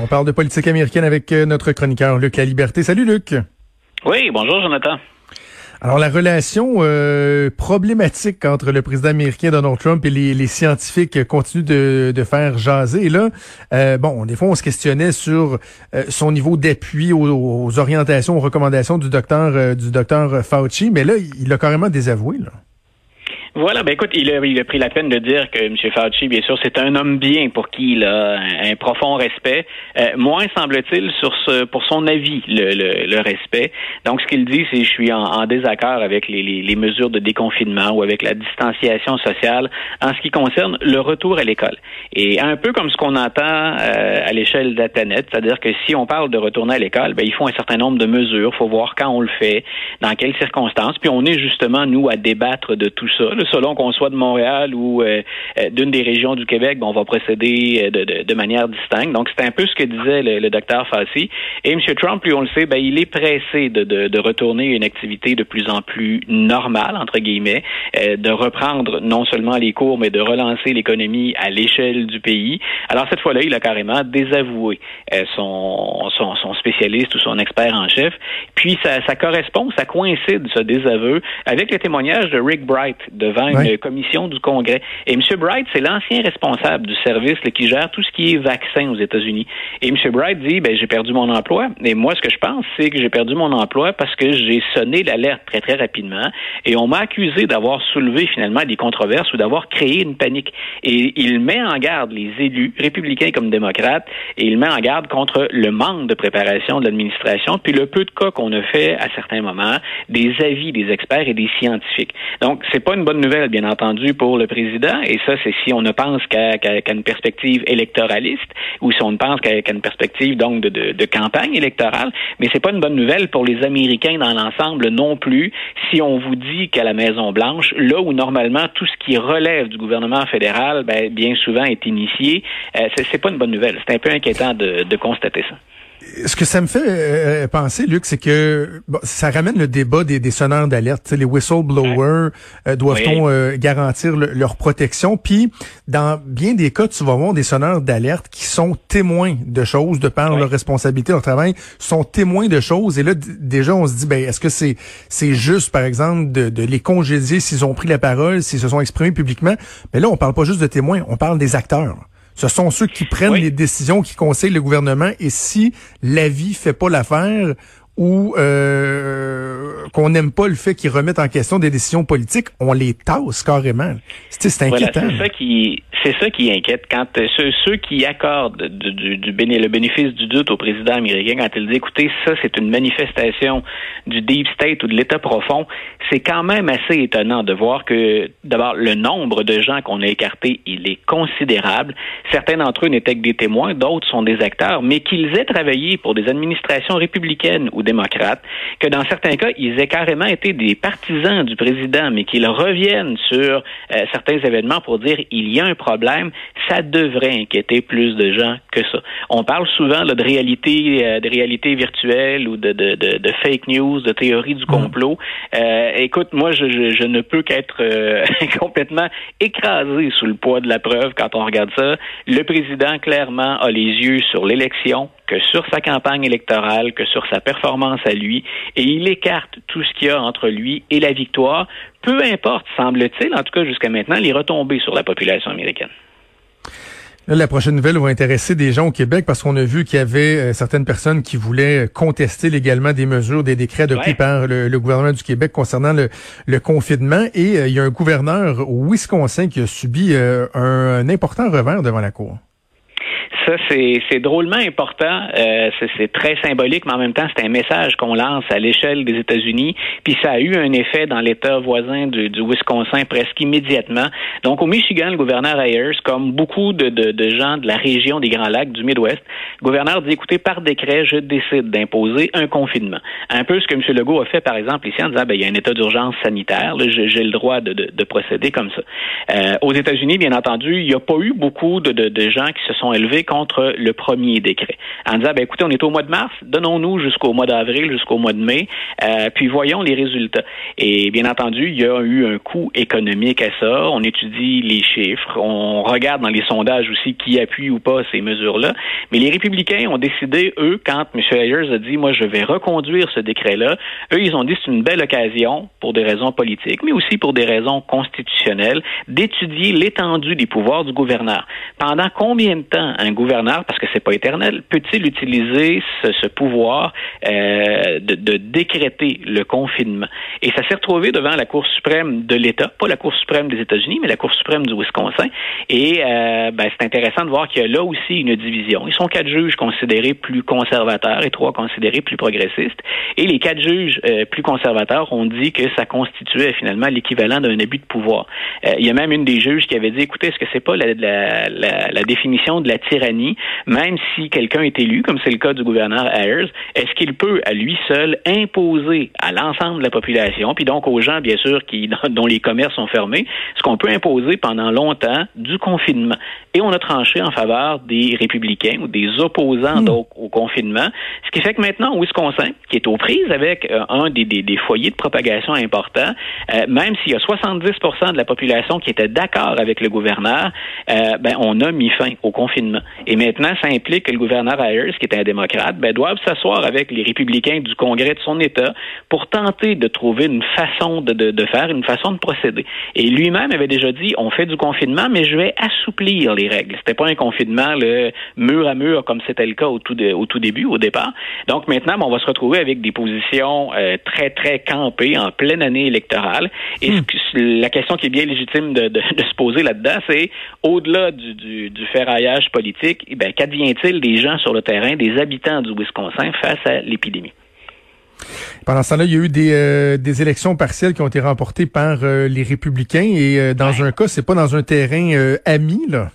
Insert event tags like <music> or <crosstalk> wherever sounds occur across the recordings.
On parle de politique américaine avec euh, notre chroniqueur Luc La Liberté. Salut Luc. Oui, bonjour Jonathan. Alors la relation euh, problématique entre le président américain Donald Trump et les, scientifiques continue de, faire jaser. Et là, euh, bon, des fois on se questionnait sur son niveau d'appui aux, orientations, aux recommandations du docteur du docteur Fauci, mais là il a carrément désavoué. Là. Voilà, ben écoute, il a, il a pris la peine de dire que M. Fauci, bien sûr, c'est un homme bien pour qui il a un, profond respect. Euh, moins semble-t-il sur ce, pour son avis, le, le, le respect. Donc, ce qu'il dit, c'est je suis en, en désaccord avec les, les, les, mesures de déconfinement ou avec la distanciation sociale en ce qui concerne le retour à l'école. Et un peu comme ce qu'on entend euh, à l'échelle d'Atanet, c'est-à-dire que si on parle de retourner à l'école, ben il faut un certain nombre de mesures, faut voir quand on le fait, dans quelles circonstances, puis on est justement nous à débattre de tout ça selon qu'on soit de Montréal ou euh, euh, d'une des régions du Québec, ben, on va procéder euh, de, manière distincte. Donc, c'est un peu ce que disait le, docteur Fassi. Et M. Trump, lui, on le sait, ben, il est pressé de, de, retourner à une activité de plus en plus normale, entre guillemets, de reprendre non seulement les cours, mais de relancer l'économie à l'échelle du pays. Alors, cette fois-là, il a carrément désavoué son, son, son, spécialiste ou son expert en chef. Puis, ça, ça correspond, ça coïncide, ce désaveu, avec le témoignage de Rick Bright de une commission du Congrès. Et M. Bright, c'est l'ancien responsable du service qui gère tout ce qui est vaccin aux États-Unis. Et M. Bright dit, ben, j'ai perdu mon emploi. Et moi, ce que je pense, c'est que j'ai perdu mon emploi parce que j'ai sonné l'alerte très, très rapidement. Et on m'a accusé d'avoir soulevé finalement des controverses ou d'avoir créé une panique. Et il met en garde les élus, républicains comme démocrates, et il met en garde contre le manque de préparation de l'administration, puis le peu de cas qu'on a fait à certains moments, des avis des experts et des scientifiques. Donc, c'est pas une bonne nouvelle bien entendu, pour le président. Et ça, c'est si on ne pense qu'à une perspective électoraliste ou si on ne pense qu'à une perspective donc de, campagne électorale. Mais c'est pas une bonne nouvelle pour les Américains dans l'ensemble non plus. Si on vous dit qu'à la Maison Blanche, là où normalement tout ce qui relève du gouvernement fédéral, ben, bien souvent est initié, euh, c'est pas une bonne nouvelle. C'est un peu inquiétant de constater ça ce que ça me fait euh, penser, Luc, c'est que ça ramène le débat des, des sonneurs d'alerte. Les whistleblowers, euh, doivent-on euh, garantir leur protection? Puis, dans bien des cas, tu vas voir des sonneurs d'alerte qui sont témoins de choses, de par leur responsabilité, leur travail, sont témoins de choses. Et là, déjà, on se dit, ben, est-ce que c'est c'est juste, par exemple, de, de les congédier s'ils ont pris la parole, s'ils se sont exprimés publiquement? Mais là, on parle pas juste de témoins, on parle des acteurs. Ce sont ceux qui prennent les décisions, qui conseillent le gouvernement. Et si l'avis fait pas l'affaire ou euh, qu'on n'aime pas le fait qu'ils remettent en question des décisions politiques, on les tasse carrément. C'est inquiétant. c'est ça qui c'est ça qui inquiète quand euh, ceux, qui accordent du, du, le bénéfice du doute au président américain quand il dit écoutez ça c'est une manifestation du deep state ou de l'état profond, c'est quand même assez étonnant de voir que d'abord le nombre de gens qu'on a écartés il est considérable. Certains d'entre eux n'étaient que des témoins, d'autres sont des acteurs, mais qu'ils aient travaillé pour des administrations républicaines ou démocrates, que dans certains cas ils aient carrément été des partisans du président, mais qu'ils reviennent sur euh, certains événements pour dire il y a un problème ça devrait inquiéter plus de gens que ça. On parle souvent de réalité, euh, de réalité virtuelle ou de, de, de, fake news, de théorie du complot. Euh, écoute, moi, je, je, ne peux qu'être euh, <laughs> complètement écrasé sous le poids de la preuve quand on regarde ça. Le président, clairement, a les yeux sur l'élection, que sur sa campagne électorale, que sur sa performance à lui, et il écarte tout ce qu'il y a entre lui et la victoire, peu importe, semble-t-il, en tout cas jusqu'à maintenant, les retombées sur la population américaine. la prochaine nouvelle va intéresser des gens au Québec parce qu'on a vu qu'il y avait euh, certaines personnes qui voulaient contester légalement des mesures, des décrets adoptés par le, gouvernement du Québec concernant le, confinement. Et euh, il y a un gouverneur au Wisconsin qui a subi euh, un important revers devant la Cour ça, c'est drôlement important. Euh, c'est très symbolique, mais en même temps, c'est un message qu'on lance à l'échelle des États-Unis. Puis ça a eu un effet dans l'État voisin du, du, Wisconsin presque immédiatement. Donc, au Michigan, le gouverneur Ayers, comme beaucoup de, de, de, gens de la région des Grands Lacs, du Midwest, le gouverneur dit, écoutez, par décret, je décide d'imposer un confinement. Un peu ce que M. Legault a fait, par exemple, ici, en disant, ben, il y a un état d'urgence sanitaire, j'ai le droit de, de, procéder comme ça. Euh, aux États-Unis, bien entendu, il n'y a pas eu beaucoup de, de, gens qui se sont élevés contre le premier décret, en disant, ben, écoutez, on est au mois de mars, donnons-nous jusqu'au mois d'avril, jusqu'au mois de mai, euh, puis voyons les résultats. Et bien entendu, il y a eu un coût économique à ça. On étudie les chiffres, on regarde dans les sondages aussi qui appuie ou pas ces mesures-là. Mais les républicains ont décidé, eux, quand M. Ayers a dit, moi, je vais reconduire ce décret-là, eux, ils ont dit, c'est une belle occasion, pour des raisons politiques, mais aussi pour des raisons constitutionnelles, d'étudier l'étendue des pouvoirs du gouverneur. Pendant combien de temps un gouverneur, parce que c'est pas éternel, peut-il utiliser ce, ce pouvoir euh, de, de, décréter le confinement? Et ça s'est retrouvé devant la Cour suprême de l'État, pas la Cour suprême des États-Unis, mais la Cour suprême du Wisconsin. Et euh, ben, c'est intéressant de voir qu'il y a là aussi une division. Ils sont quatre juges considérés plus conservateurs et trois considérés plus progressistes. Et les quatre juges euh, plus conservateurs ont dit que ça constituait finalement l'équivalent d'un abus de pouvoir. Euh, il y a même une des juges qui avait dit, écoutez, est-ce que c'est pas la, la, la, la, définition de la tyrannie, même si quelqu'un est élu, comme c'est le cas du gouverneur Ayers, est-ce qu'il peut à lui seul imposer à l'ensemble de la population, puis donc aux gens, bien sûr, qui <laughs> dont les commerces sont fermés, ce qu'on peut imposer pendant longtemps du confinement? Et on a tranché en faveur des républicains ou des opposants hmm. donc au confinement, ce qui fait que maintenant, Wisconsin, qui est aux prises avec euh, un des, des, des, foyers de propagation importants, euh, même s'il y a 70% de la population qui était d'accord avec le gouverneur, euh, ben, on a mis fin au confinement. Et maintenant, ça implique que le gouverneur Ayers, qui est un démocrate, ben, doivent s'asseoir avec les républicains du Congrès de son État pour tenter de trouver une façon de, de, de faire, une façon de procéder. Et lui-même avait déjà dit, on fait du confinement, mais je vais assouplir les règles. C'était pas un confinement le mur à mur comme c'était le cas au tout, de, au tout début, au départ. Donc maintenant, ben, on va se retrouver avec des positions euh, très, très campées en pleine année électorale. Et hmm. la question qui est bien légitime de, de, de se poser là-dedans, c'est au-delà du, du, du, ferraillage politique, eh ben, qu'advient-il des gens sur le terrain, des habitants du Wisconsin face à l'épidémie? Pendant ce temps-là, il y a eu des, euh, des élections partielles qui ont été remportées par euh, les républicains et euh, dans un cas, c'est pas dans un terrain ami, là.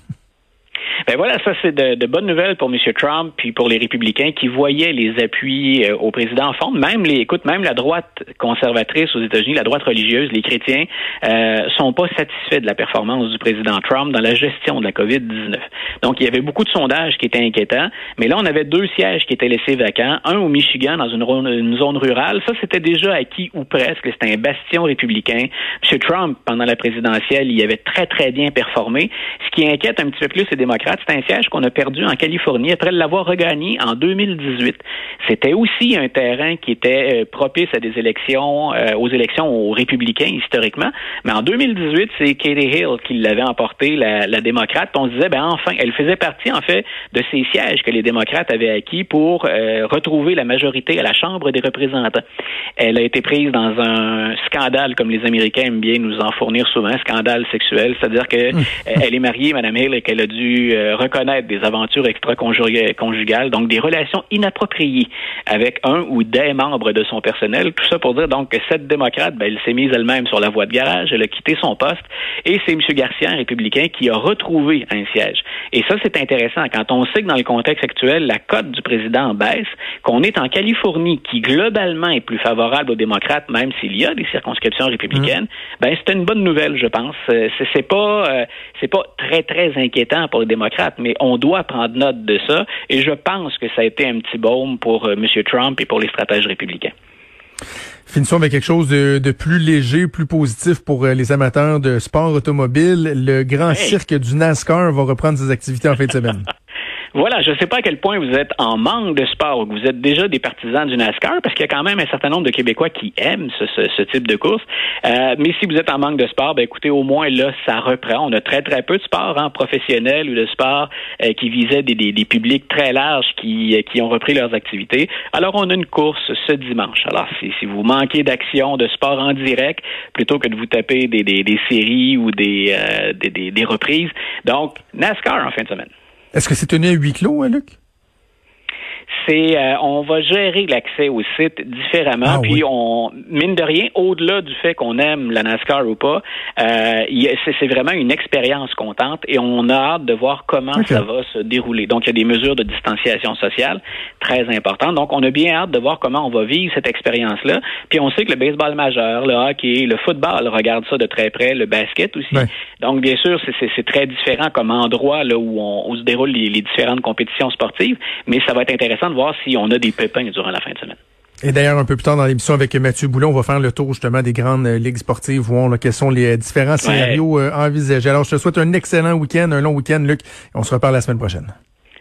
Ben voilà, ça c'est de, bonnes nouvelles pour M. Trump puis pour les républicains qui voyaient les appuis euh, au président en. Même les, écoute, même la droite conservatrice aux États-Unis, la droite religieuse, les chrétiens, euh, sont pas satisfaits de la performance du président Trump dans la gestion de la COVID-19. Donc il y avait beaucoup de sondages qui étaient inquiétants, mais là on avait deux sièges qui étaient laissés vacants, un au Michigan dans une, une zone rurale. Ça c'était déjà acquis ou presque. C'était un bastion républicain. M. Trump pendant la présidentielle, il avait très très bien performé. Ce qui inquiète un petit peu plus les démocrates c'est un siège qu'on a perdu en Californie après l'avoir regagné en 2018. C'était aussi un terrain qui était euh, propice à des élections, euh, aux élections aux républicains historiquement. Mais en 2018, c'est Katie Hill qui l'avait emporté, la, la démocrate. On se disait, ben enfin, elle faisait partie en fait de ces sièges que les démocrates avaient acquis pour euh, retrouver la majorité à la Chambre des représentants. Elle a été prise dans un scandale, comme les Américains aiment bien nous en fournir souvent, scandale sexuel, c'est-à-dire que elle est mariée, Mme Hill, et qu'elle a dû euh, reconnaître des aventures extra-conjugales, donc des relations inappropriées avec un ou des membres de son personnel. Tout ça pour dire donc que cette démocrate, ben, elle s'est mise elle-même sur la voie de garage, elle a quitté son poste, et c'est M. Garcia, un républicain, qui a retrouvé un siège. Et ça, c'est intéressant. Quand on sait que dans le contexte actuel, la cote du président baisse, qu'on est en Californie, qui globalement est plus favorable aux démocrates, même s'il y a des circonscriptions républicaines, mmh. ben c'est une bonne nouvelle, je pense. Euh, c'est pas, euh, c'est pas très très inquiétant pour les démocrates mais on doit prendre note de ça. Et je pense que ça a été un petit baume pour euh, M. Trump et pour les stratèges républicains. Finissons avec quelque chose de, de, plus léger, plus positif pour euh, les amateurs de sport automobile. Le grand cirque du NASCAR va reprendre ses activités en fin de semaine. <laughs> Voilà, je ne sais pas à quel point vous êtes en manque de sport, vous êtes déjà des partisans du NASCAR, parce qu'il y a quand même un certain nombre de Québécois qui aiment ce, type de course. Euh, mais si vous êtes en manque de sport, ben écoutez, au moins là, ça reprend. On a très très peu de sport hein, professionnel ou de sport euh, qui visait des, des, des, publics très larges qui, euh, qui ont repris leurs activités. Alors on a une course ce dimanche. Alors si, si vous manquez d'action, de sport en direct, plutôt que de vous taper des, des, des séries ou des, euh, des, des reprises, donc NASCAR en fin de semaine. Est-ce que c'est tenu à huis clos, hein, Luc? C'est euh, on va gérer l'accès au site différemment. Ah puis on mine de rien, au-delà du fait qu'on aime la NASCAR ou pas, euh, c'est vraiment une expérience contente et on a hâte de voir comment ça va se dérouler. Donc il y a des mesures de distanciation sociale très importantes. Donc on a bien hâte de voir comment on va vivre cette expérience-là. Puis on sait que le baseball majeur, le hockey, le football regarde ça de très près, le basket aussi. Donc bien sûr c'est très différent comme endroit là où on se déroule les, les différentes compétitions sportives, mais ça va être intéressant de voir si on a des pépins durant la fin de semaine. Et d'ailleurs, un peu plus tard dans l'émission avec Mathieu Boulon, on va faire le tour justement des grandes euh, ligues sportives, voir quels sont les euh, différents scénarios euh, envisagés. Alors, je te souhaite un excellent week-end, un long week-end, Luc. on se reparle la semaine prochaine.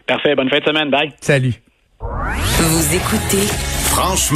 Parfait. Bonne fin de semaine. Bye. Salut. Vous écoutez Franchement.